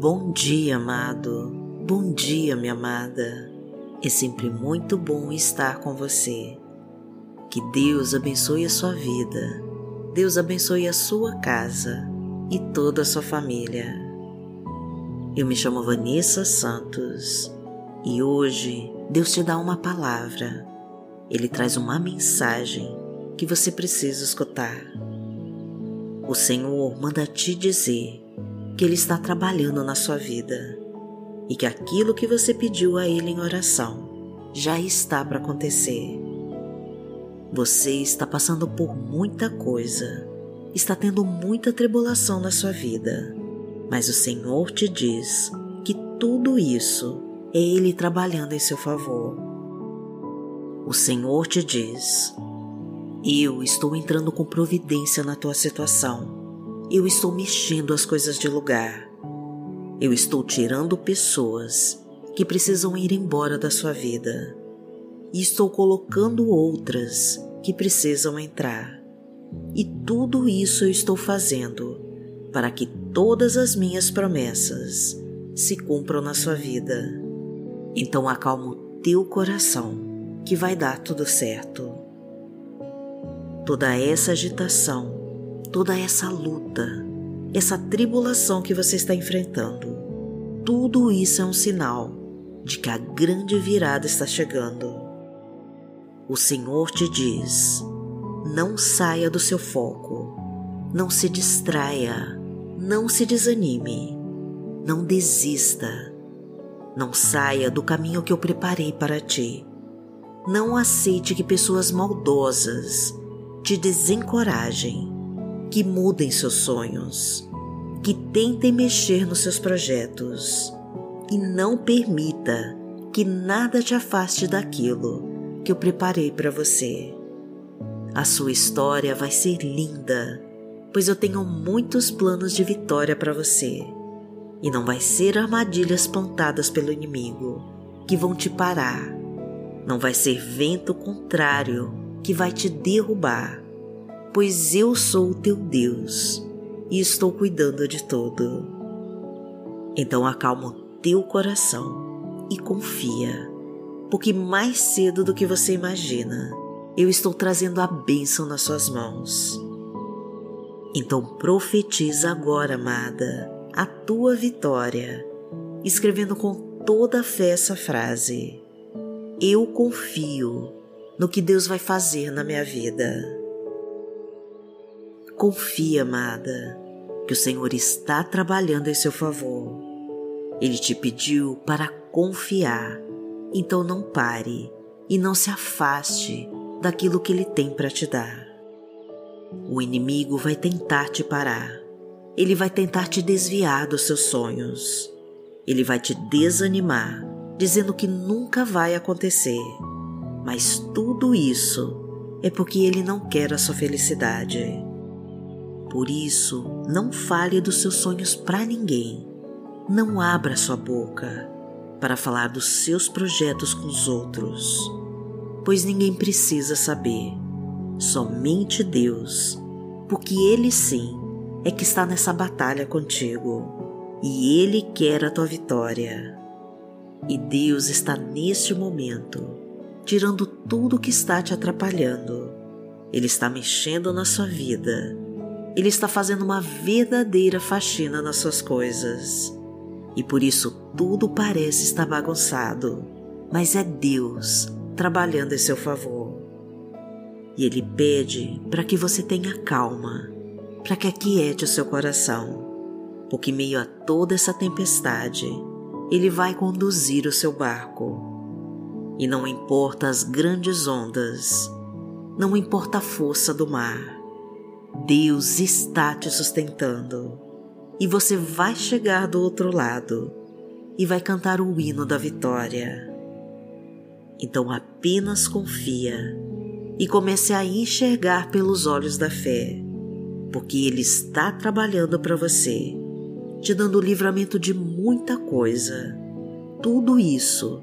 Bom dia, amado. Bom dia, minha amada. É sempre muito bom estar com você. Que Deus abençoe a sua vida. Deus abençoe a sua casa e toda a sua família. Eu me chamo Vanessa Santos e hoje Deus te dá uma palavra. Ele traz uma mensagem que você precisa escutar. O Senhor manda te dizer que Ele está trabalhando na sua vida e que aquilo que você pediu a Ele em oração já está para acontecer. Você está passando por muita coisa, está tendo muita tribulação na sua vida, mas o Senhor te diz que tudo isso é Ele trabalhando em seu favor. O Senhor te diz: Eu estou entrando com providência na tua situação eu estou mexendo as coisas de lugar. Eu estou tirando pessoas que precisam ir embora da sua vida e estou colocando outras que precisam entrar. E tudo isso eu estou fazendo para que todas as minhas promessas se cumpram na sua vida. Então acalma o teu coração, que vai dar tudo certo. Toda essa agitação toda essa luta, essa tribulação que você está enfrentando, tudo isso é um sinal de que a grande virada está chegando. O Senhor te diz: não saia do seu foco, não se distraia, não se desanime, não desista, não saia do caminho que eu preparei para ti. Não aceite que pessoas maldosas te desencorajem que mudem seus sonhos, que tentem mexer nos seus projetos e não permita que nada te afaste daquilo que eu preparei para você. A sua história vai ser linda, pois eu tenho muitos planos de vitória para você. E não vai ser armadilhas plantadas pelo inimigo que vão te parar. Não vai ser vento contrário que vai te derrubar pois eu sou o teu Deus e estou cuidando de tudo. Então acalma o teu coração e confia, porque mais cedo do que você imagina, eu estou trazendo a bênção nas suas mãos. Então profetiza agora, amada, a tua vitória, escrevendo com toda fé essa frase: Eu confio no que Deus vai fazer na minha vida. Confia, amada, que o Senhor está trabalhando em seu favor. Ele te pediu para confiar, então não pare e não se afaste daquilo que Ele tem para te dar. O inimigo vai tentar te parar, ele vai tentar te desviar dos seus sonhos, ele vai te desanimar, dizendo que nunca vai acontecer. Mas tudo isso é porque ele não quer a sua felicidade. Por isso, não fale dos seus sonhos para ninguém. Não abra sua boca para falar dos seus projetos com os outros, pois ninguém precisa saber, somente Deus, porque Ele sim é que está nessa batalha contigo e Ele quer a tua vitória. E Deus está neste momento tirando tudo que está te atrapalhando. Ele está mexendo na sua vida ele está fazendo uma verdadeira faxina nas suas coisas. E por isso tudo parece estar bagunçado, mas é Deus trabalhando em seu favor. E Ele pede para que você tenha calma, para que aquiete o seu coração, porque meio a toda essa tempestade, Ele vai conduzir o seu barco. E não importa as grandes ondas, não importa a força do mar, Deus está te sustentando e você vai chegar do outro lado e vai cantar o hino da vitória. Então apenas confia e comece a enxergar pelos olhos da fé, porque Ele está trabalhando para você, te dando livramento de muita coisa. Tudo isso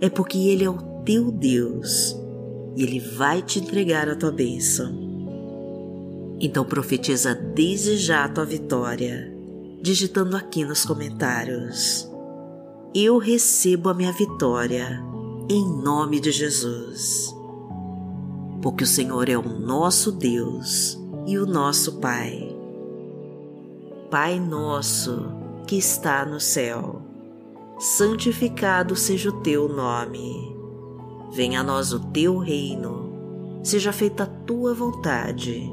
é porque Ele é o teu Deus e Ele vai te entregar a tua bênção. Então profetiza desde já a tua vitória digitando aqui nos comentários. Eu recebo a minha vitória em nome de Jesus. Porque o Senhor é o nosso Deus e o nosso Pai. Pai nosso que está no céu, santificado seja o teu nome. Venha a nós o teu reino, seja feita a tua vontade,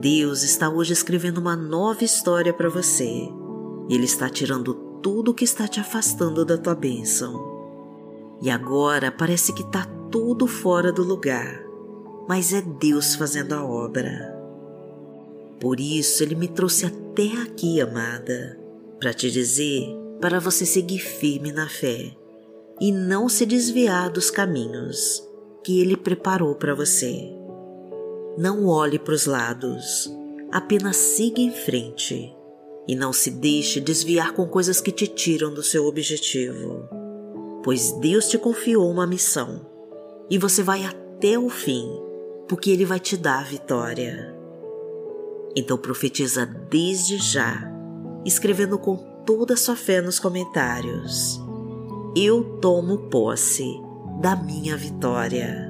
Deus está hoje escrevendo uma nova história para você. Ele está tirando tudo que está te afastando da tua bênção e agora parece que está tudo fora do lugar, mas é Deus fazendo a obra. Por isso Ele me trouxe até aqui, amada, para te dizer para você seguir firme na fé e não se desviar dos caminhos que Ele preparou para você. Não olhe para os lados, apenas siga em frente e não se deixe desviar com coisas que te tiram do seu objetivo pois Deus te confiou uma missão e você vai até o fim, porque Ele vai te dar a vitória. Então profetiza desde já, escrevendo com toda a sua fé nos comentários. Eu tomo posse da minha vitória.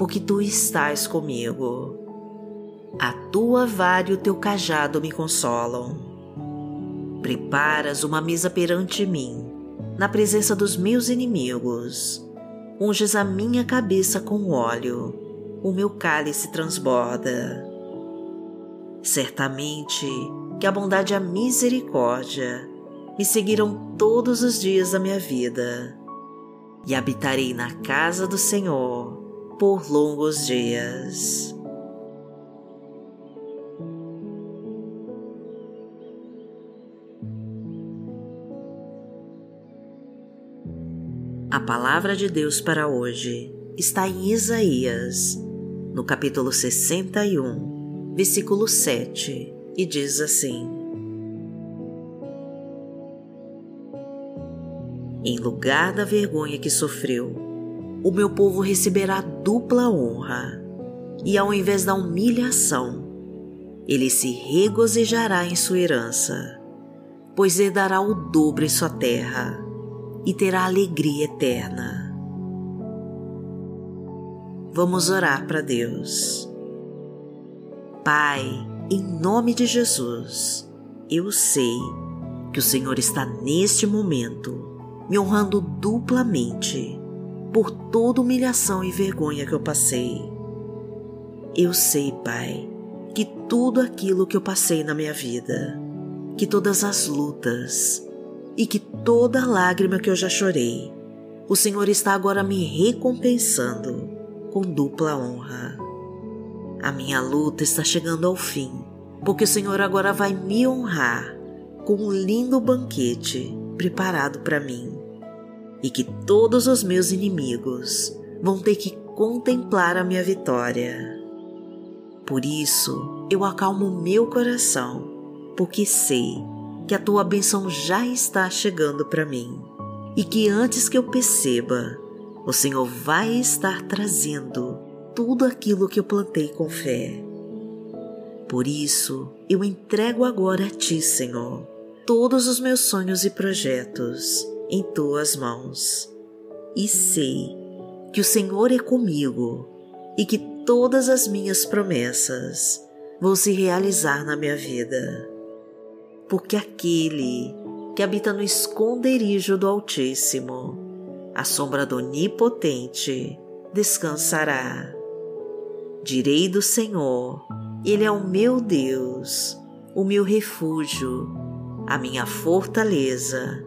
porque tu estás comigo. A tua vara e o teu cajado me consolam. Preparas uma mesa perante mim, na presença dos meus inimigos unges a minha cabeça com óleo, o meu cálice transborda. Certamente que a bondade e a misericórdia me seguirão todos os dias da minha vida, e habitarei na casa do Senhor por longos dias. A palavra de Deus para hoje está em Isaías, no capítulo 61, versículo 7, e diz assim: Em lugar da vergonha que sofreu, o meu povo receberá dupla honra, e ao invés da humilhação, ele se regozijará em sua herança, pois herdará o dobro em sua terra e terá alegria eterna. Vamos orar para Deus. Pai, em nome de Jesus, eu sei que o Senhor está neste momento me honrando duplamente por toda humilhação e vergonha que eu passei. Eu sei, Pai, que tudo aquilo que eu passei na minha vida, que todas as lutas, e que toda lágrima que eu já chorei, o Senhor está agora me recompensando com dupla honra. A minha luta está chegando ao fim, porque o Senhor agora vai me honrar com um lindo banquete preparado para mim, e que todos os meus inimigos vão ter que contemplar a minha vitória. Por isso, eu acalmo meu coração, porque sei que a tua bênção já está chegando para mim e que antes que eu perceba, o Senhor vai estar trazendo tudo aquilo que eu plantei com fé. Por isso, eu entrego agora a Ti, Senhor, todos os meus sonhos e projetos em Tuas mãos. E sei que o Senhor é comigo e que todas as minhas promessas vão se realizar na minha vida porque aquele que habita no esconderijo do Altíssimo, a sombra do Onipotente descansará. Direi do Senhor, Ele é o meu Deus, o meu refúgio, a minha fortaleza,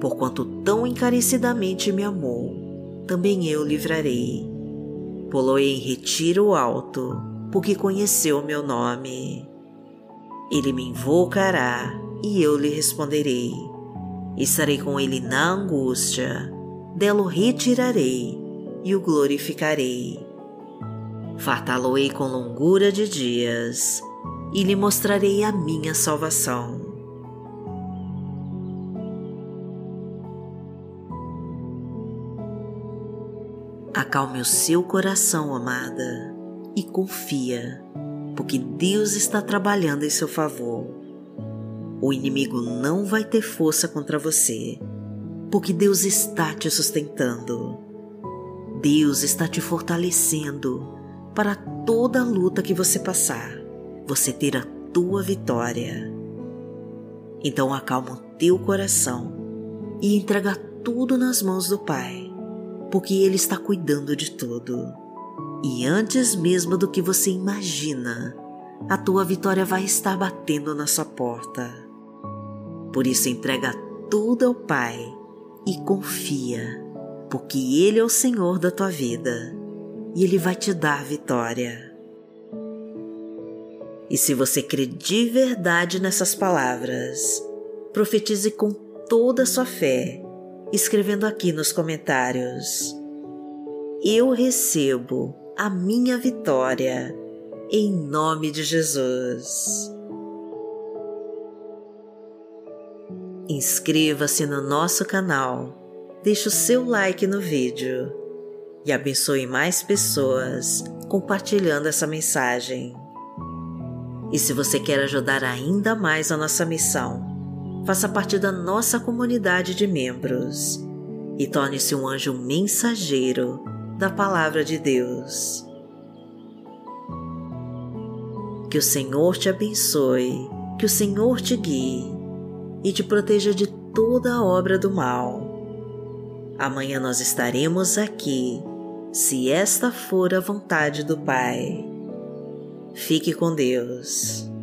Porquanto tão encarecidamente me amou, também eu livrarei pô-lo em retiro alto, porque conheceu meu nome. Ele me invocará e eu lhe responderei. Estarei com ele na angústia, dela o retirarei e o glorificarei. Fartá-lo-ei com longura de dias e lhe mostrarei a minha salvação. Acalme o seu coração, amada, e confia, porque Deus está trabalhando em seu favor. O inimigo não vai ter força contra você, porque Deus está te sustentando. Deus está te fortalecendo para toda a luta que você passar, você ter a tua vitória. Então acalma o teu coração e entrega tudo nas mãos do Pai porque Ele está cuidando de tudo. E antes mesmo do que você imagina, a tua vitória vai estar batendo na sua porta. Por isso, entrega tudo ao Pai e confia, porque Ele é o Senhor da tua vida e Ele vai te dar vitória. E se você crê de verdade nessas palavras, profetize com toda a sua fé escrevendo aqui nos comentários. Eu recebo a minha vitória em nome de Jesus. Inscreva-se no nosso canal, deixe o seu like no vídeo e abençoe mais pessoas compartilhando essa mensagem. E se você quer ajudar ainda mais a nossa missão, faça parte da nossa comunidade de membros e torne-se um anjo mensageiro da Palavra de Deus. Que o Senhor te abençoe, que o Senhor te guie e te proteja de toda a obra do mal. Amanhã nós estaremos aqui, se esta for a vontade do Pai. Fique com Deus.